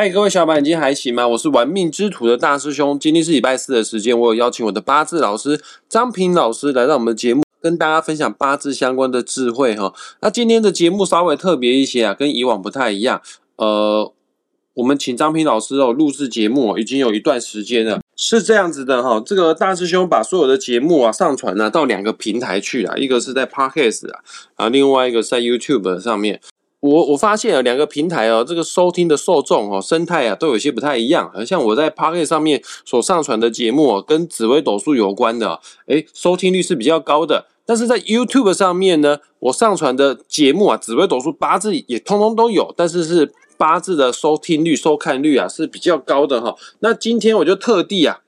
嗨，各位小伙伴，今天还行吗？我是玩命之徒的大师兄。今天是礼拜四的时间，我有邀请我的八字老师张平老师来到我们的节目，跟大家分享八字相关的智慧哈。那今天的节目稍微特别一些啊，跟以往不太一样。呃，我们请张平老师哦录制节目已经有一段时间了，是这样子的哈。这个大师兄把所有的节目啊上传呢到两个平台去啊，一个是在 Podcast 啊，啊，另外一个在 YouTube 上面。我我发现啊，两个平台哦，这个收听的受众哦，生态啊，都有些不太一样。像我在 Pocket 上面所上传的节目，跟紫微斗数有关的，诶，收听率是比较高的。但是在 YouTube 上面呢，我上传的节目啊，紫微斗数八字也通通都有，但是是八字的收听率、收看率啊是比较高的哈。那今天我就特地啊。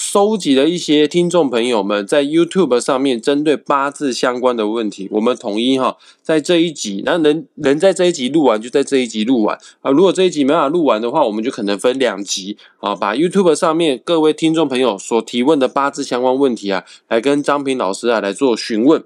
收集了一些听众朋友们在 YouTube 上面针对八字相关的问题，我们统一哈，在这一集，那能能在这一集录完就在这一集录完啊。如果这一集没法录完的话，我们就可能分两集啊，把 YouTube 上面各位听众朋友所提问的八字相关问题啊，来跟张平老师啊来做询问。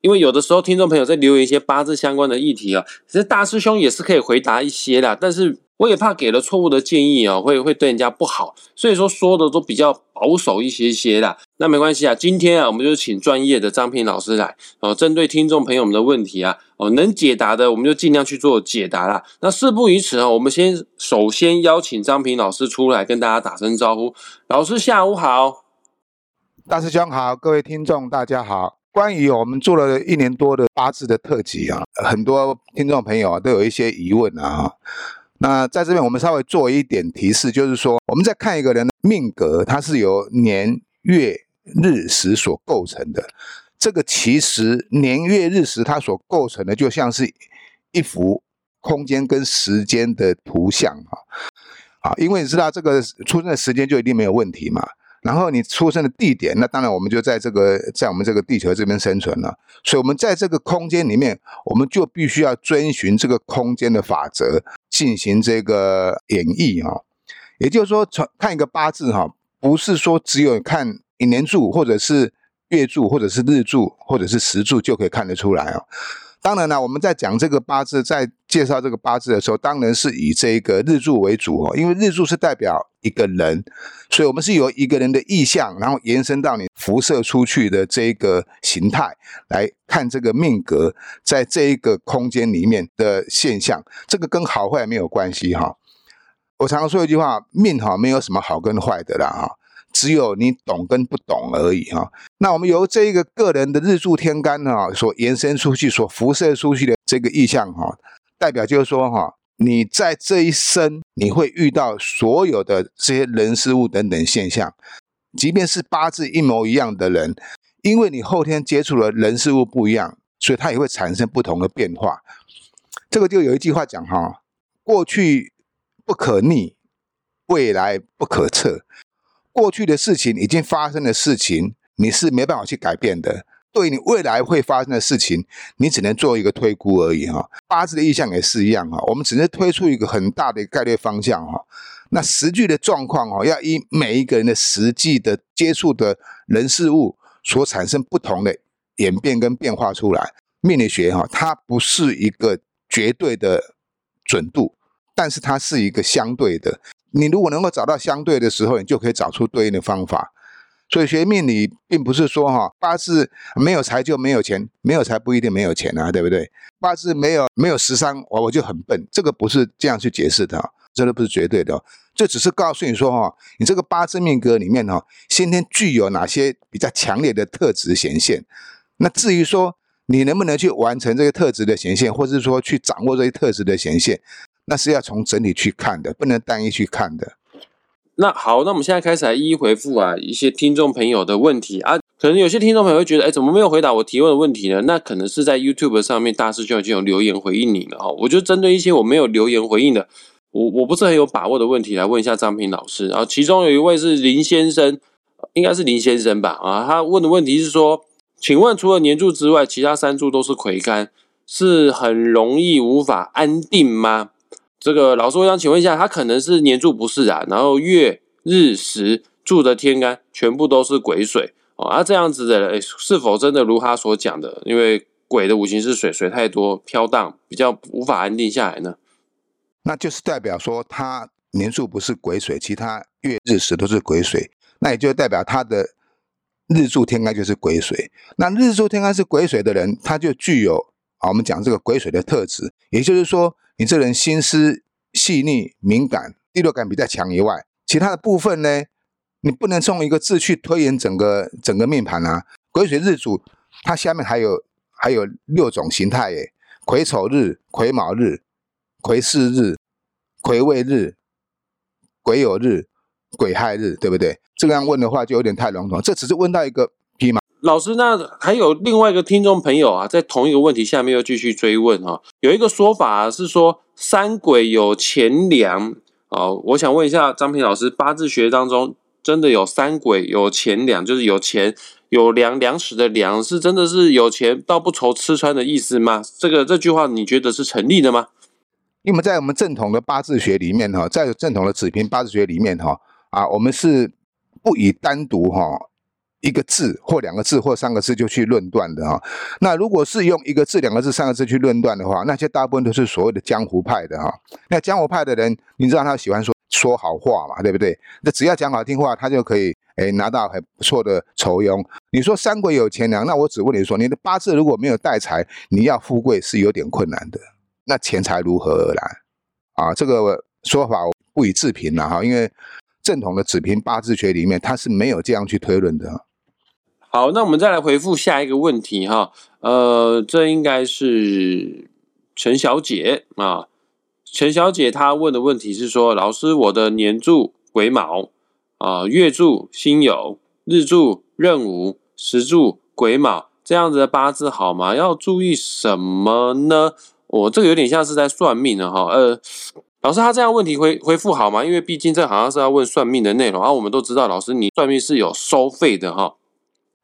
因为有的时候听众朋友在留言一些八字相关的议题啊，其实大师兄也是可以回答一些的，但是。我也怕给了错误的建议啊，会会对人家不好，所以说说的都比较保守一些些啦。那没关系啊，今天啊，我们就请专业的张平老师来哦，针对听众朋友们的问题啊，哦，能解答的我们就尽量去做解答啦。那事不宜迟啊，我们先首先邀请张平老师出来跟大家打声招呼。老师下午好，大师兄好，各位听众大家好。关于我们做了一年多的八字的特辑啊，很多听众朋友啊都有一些疑问啊。那在这边，我们稍微做一点提示，就是说，我们在看一个人的命格，它是由年月日时所构成的。这个其实年月日时它所构成的，就像是一幅空间跟时间的图像啊啊，因为你知道这个出生的时间就一定没有问题嘛。然后你出生的地点，那当然我们就在这个在我们这个地球这边生存了。所以，我们在这个空间里面，我们就必须要遵循这个空间的法则进行这个演绎哈。也就是说，从看一个八字哈，不是说只有看年柱或者是月柱或者是日柱或者是时柱就可以看得出来哦。当然了，我们在讲这个八字，在介绍这个八字的时候，当然是以这个日柱为主哦，因为日柱是代表一个人，所以我们是由一个人的意象，然后延伸到你辐射出去的这一个形态来看这个命格在这一个空间里面的现象，这个跟好坏没有关系哈。我常常说一句话，命哈没有什么好跟坏的啦哈。只有你懂跟不懂而已哈。那我们由这一个个人的日柱天干哈所延伸出去、所辐射出去的这个意象哈，代表就是说哈，你在这一生你会遇到所有的这些人事物等等现象，即便是八字一模一样的人，因为你后天接触的人事物不一样，所以它也会产生不同的变化。这个就有一句话讲哈，过去不可逆，未来不可测。过去的事情已经发生的事情，你是没办法去改变的。对你未来会发生的事情，你只能做一个推估而已哈。八字的意象也是一样哈，我们只能推出一个很大的概率方向哈。那实际的状况哦，要以每一个人的实际的接触的人事物所产生不同的演变跟变化出来。命理学哈，它不是一个绝对的准度，但是它是一个相对的。你如果能够找到相对的时候，你就可以找出对应的方法。所以学命理并不是说哈八字没有财就没有钱，没有财不一定没有钱啊，对不对？八字没有没有十三，我我就很笨，这个不是这样去解释的，这都不是绝对的。这只是告诉你说哈，你这个八字命格里面哈，先天具有哪些比较强烈的特质显现。那至于说你能不能去完成这些特质的显现，或者是说去掌握这些特质的显现？那是要从整体去看的，不能单一去看的。那好，那我们现在开始来一一回复啊一些听众朋友的问题啊。可能有些听众朋友会觉得，哎，怎么没有回答我提问的问题呢？那可能是在 YouTube 上面大师兄已经有留言回应你了哈。我就针对一些我没有留言回应的，我我不是很有把握的问题来问一下张平老师。然后其中有一位是林先生，应该是林先生吧？啊，他问的问题是说，请问除了年柱之外，其他三柱都是魁干，是很容易无法安定吗？这个老师，我想请问一下，他可能是年柱不是啊，然后月日时柱的天干全部都是癸水哦，啊这样子的人是否真的如他所讲的？因为癸的五行是水，水太多飘荡，比较无法安定下来呢？那就是代表说他年柱不是癸水，其他月日时都是癸水，那也就代表他的日柱天干就是癸水。那日柱天干是癸水的人，他就具有啊，我们讲这个癸水的特质，也就是说，你这人心思细腻、敏感，第六感比较强以外，其他的部分呢，你不能从一个字去推演整个整个命盘啊。癸水日主，它下面还有还有六种形态耶：癸丑日、癸卯日、癸巳日、癸未日、癸酉日、癸亥日，对不对？这样问的话就有点太笼统，这只是问到一个。老师，那还有另外一个听众朋友啊，在同一个问题下面又继续追问哈，有一个说法是说三鬼有钱粮啊，我想问一下张平老师，八字学当中真的有三鬼有钱粮，就是有钱有粮粮食的粮，是真的是有钱到不愁吃穿的意思吗？这个这句话你觉得是成立的吗？因为在我们正统的八字学里面哈，在正统的子平八字学里面哈啊，我们是不以单独哈一个字或两个字或三个字就去论断的哈。那如果是用一个字、两个字、三个字去论断的话，那些大部分都是所谓的江湖派的哈。那江湖派的人，你知道他喜欢说说好话嘛，对不对？那只要讲好听话，他就可以诶拿到很不错的酬庸。你说三鬼有钱粮，那我只问你说，你的八字如果没有带财，你要富贵是有点困难的。那钱财如何而来？啊，这个说法我不予置评了哈，因为正统的子平八字学里面，它是没有这样去推论的。好，那我们再来回复下一个问题哈，呃，这应该是陈小姐啊，陈小姐她问的问题是说，老师，我的年柱癸卯啊，月柱辛酉，日柱壬午，时柱癸卯，这样子的八字好吗？要注意什么呢？我这个有点像是在算命的哈，呃，老师他这样问题回回复好吗？因为毕竟这好像是要问算命的内容，啊，我们都知道老师你算命是有收费的哈。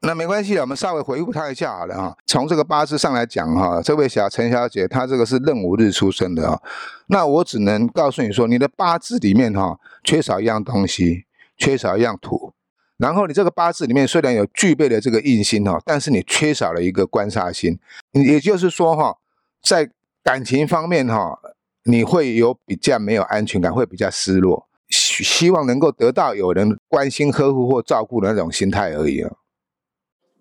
那没关系我们稍微回复他一下好了哈。从这个八字上来讲哈，这位小陈小姐她这个是壬午日出生的啊，那我只能告诉你说，你的八字里面哈缺少一样东西，缺少一样土，然后你这个八字里面虽然有具备了这个印星哈，但是你缺少了一个官煞星，也就是说哈，在感情方面哈，你会有比较没有安全感，会比较失落，希希望能够得到有人关心、呵护或照顾的那种心态而已啊。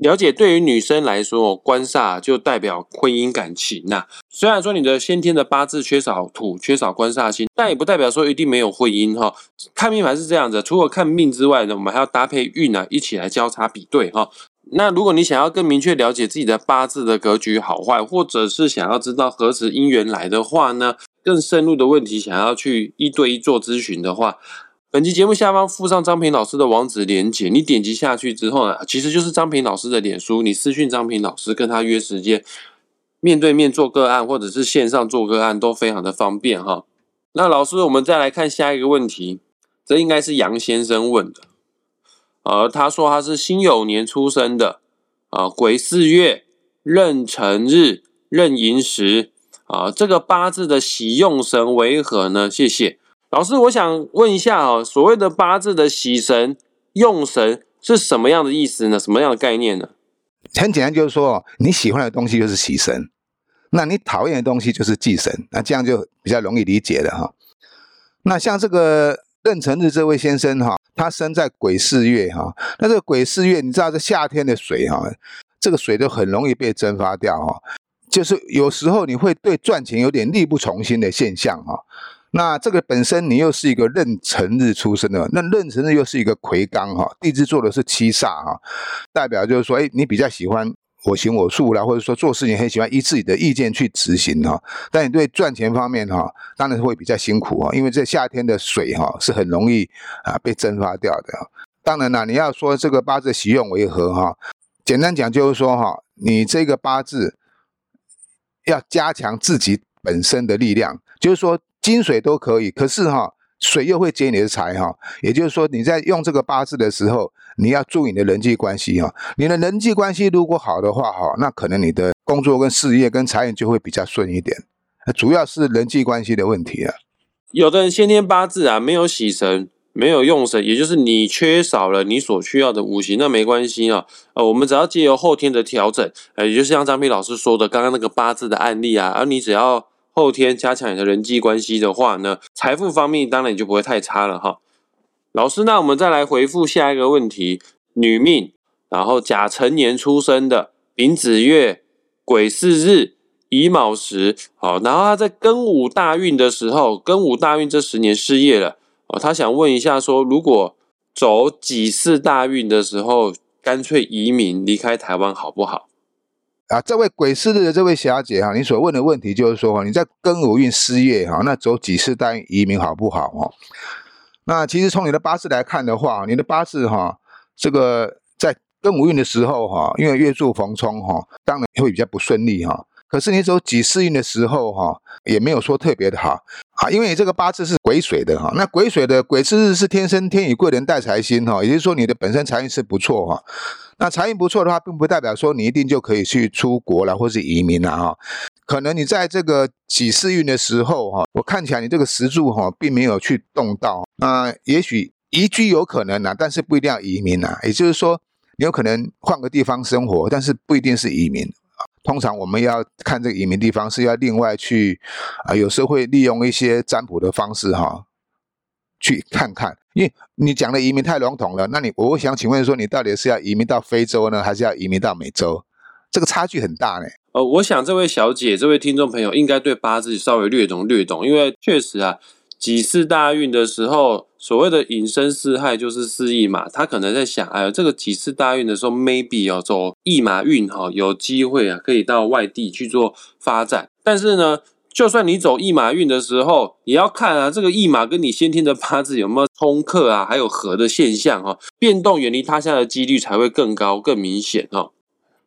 了解，对于女生来说，官煞就代表婚姻感情呐。虽然说你的先天的八字缺少土、缺少官煞星，但也不代表说一定没有婚姻哈。看命盘是这样子，除了看命之外呢，我们还要搭配运啊，一起来交叉比对哈。那如果你想要更明确了解自己的八字的格局好坏，或者是想要知道何时姻缘来的话呢，更深入的问题想要去一对一做咨询的话，本期节目下方附上张平老师的网址连接，你点击下去之后呢，其实就是张平老师的脸书，你私讯张平老师跟他约时间，面对面做个案或者是线上做个案都非常的方便哈。那老师，我们再来看下一个问题，这应该是杨先生问的。呃，他说他是辛酉年出生的，啊，癸巳月壬辰日壬寅时，啊，这个八字的喜用神为何呢？谢谢老师，我想问一下啊，所谓的八字的喜神用神是什么样的意思呢？什么样的概念呢？很简单，就是说你喜欢的东西就是喜神，那你讨厌的东西就是忌神，那这样就比较容易理解了哈。那像这个。壬辰日这位先生哈，他生在癸巳月哈，那这个癸巳月，你知道这夏天的水哈，这个水都很容易被蒸发掉哈，就是有时候你会对赚钱有点力不从心的现象哈。那这个本身你又是一个壬辰日出生的，那壬辰日又是一个魁罡哈，地支做的是七煞哈，代表就是说，哎，你比较喜欢。我行我素啦，或者说做事情很喜欢依自己的意见去执行哈，但你对赚钱方面哈，当然会比较辛苦啊，因为这夏天的水哈是很容易啊被蒸发掉的。当然啦，你要说这个八字喜用为何哈，简单讲就是说哈，你这个八字要加强自己本身的力量，就是说金水都可以，可是哈。水又会劫你的财哈，也就是说你在用这个八字的时候，你要注意你的人际关系哈。你的人际关系如果好的话哈，那可能你的工作跟事业跟财运就会比较顺一点。主要是人际关系的问题啊。有的人先天八字啊没有喜神，没有用神，也就是你缺少了你所需要的五行，那没关系啊。呃，我们只要借由后天的调整，呃，也就是像张斌老师说的刚刚那个八字的案例啊，而你只要。后天加强你的人际关系的话呢，财富方面当然也就不会太差了哈。老师，那我们再来回复下一个问题：女命，然后甲辰年出生的，丙子月，癸巳日，乙卯时，好，然后他在庚午大运的时候，庚午大运这十年失业了，哦，他想问一下说，如果走己巳大运的时候，干脆移民离开台湾好不好？啊，这位癸巳日的这位小姐哈，你所问的问题就是说哈，你在庚午运失业哈，那走几次单移民好不好？哦？那其实从你的八字来看的话，你的八字哈，这个在庚午运的时候哈，因为月柱逢冲哈，当然会比较不顺利哈。可是你走己巳运的时候哈，也没有说特别的好啊，因为你这个八字是癸水的哈。那癸水的癸巳日是天生天与贵人带财星哈，也就是说你的本身财运是不错哈。那财运不错的话，并不代表说你一定就可以去出国了或是移民了哈。可能你在这个己巳运的时候哈，我看起来你这个石柱哈，并没有去动到。那也许移居有可能啊，但是不一定要移民啊。也就是说，你有可能换个地方生活，但是不一定是移民。通常我们要看这个移民地方是要另外去啊，有时候会利用一些占卜的方式哈，去看看。因为你讲的移民太笼统了，那你我想请问说，你到底是要移民到非洲呢，还是要移民到美洲？这个差距很大呢。呃，我想这位小姐、这位听众朋友应该对八字稍微略懂略懂，因为确实啊，几次大运的时候，所谓的隐身四害就是四役嘛，他可能在想，哎，这个几次大运的时候，maybe 要走驿马运哈，有机会啊，可以到外地去做发展，但是呢。就算你走驿马运的时候，也要看啊，这个驿马跟你先天的八字有没有冲克啊，还有合的现象哈，变动远离他乡的几率才会更高、更明显哈。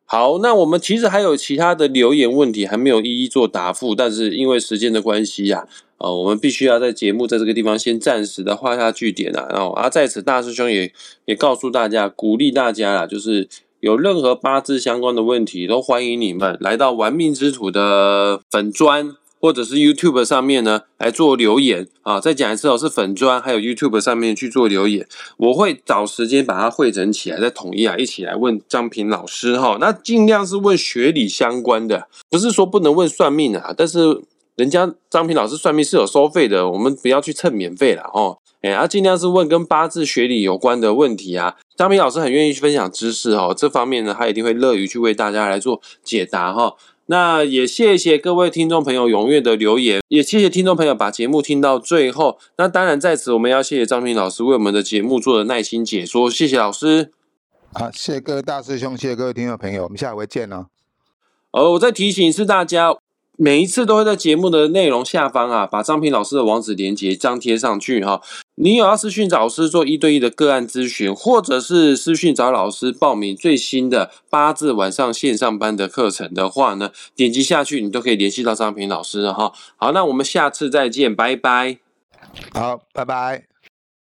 好，那我们其实还有其他的留言问题还没有一一做答复，但是因为时间的关系呀，呃，我们必须要在节目在这个地方先暂时的画下句点啊。然后啊，在此大师兄也也告诉大家，鼓励大家啦，就是有任何八字相关的问题，都欢迎你们来到玩命之土的粉砖。或者是 YouTube 上面呢来做留言啊，再讲一次哦，是粉砖还有 YouTube 上面去做留言，我会找时间把它汇整起来，再统一啊，一起来问张平老师哈。那尽量是问学理相关的，不是说不能问算命啊，但是人家张平老师算命是有收费的，我们不要去蹭免费了哦。哎，啊，尽量是问跟八字学理有关的问题啊。张平老师很愿意去分享知识哦，这方面呢，他一定会乐于去为大家来做解答哈。那也谢谢各位听众朋友踊跃的留言，也谢谢听众朋友把节目听到最后。那当然在此我们要谢谢张平老师为我们的节目做的耐心解说，谢谢老师。好，谢谢各位大师兄，谢谢各位听众朋友，我们下回见哦。呃，我再提醒一次大家。每一次都会在节目的内容下方啊，把张平老师的网址连接张贴上去哈。你有要私讯找老师做一对一的个案咨询，或者是私讯找老师报名最新的八字晚上线上班的课程的话呢，点击下去你都可以联系到张平老师哈。好，那我们下次再见，拜拜。好，拜拜。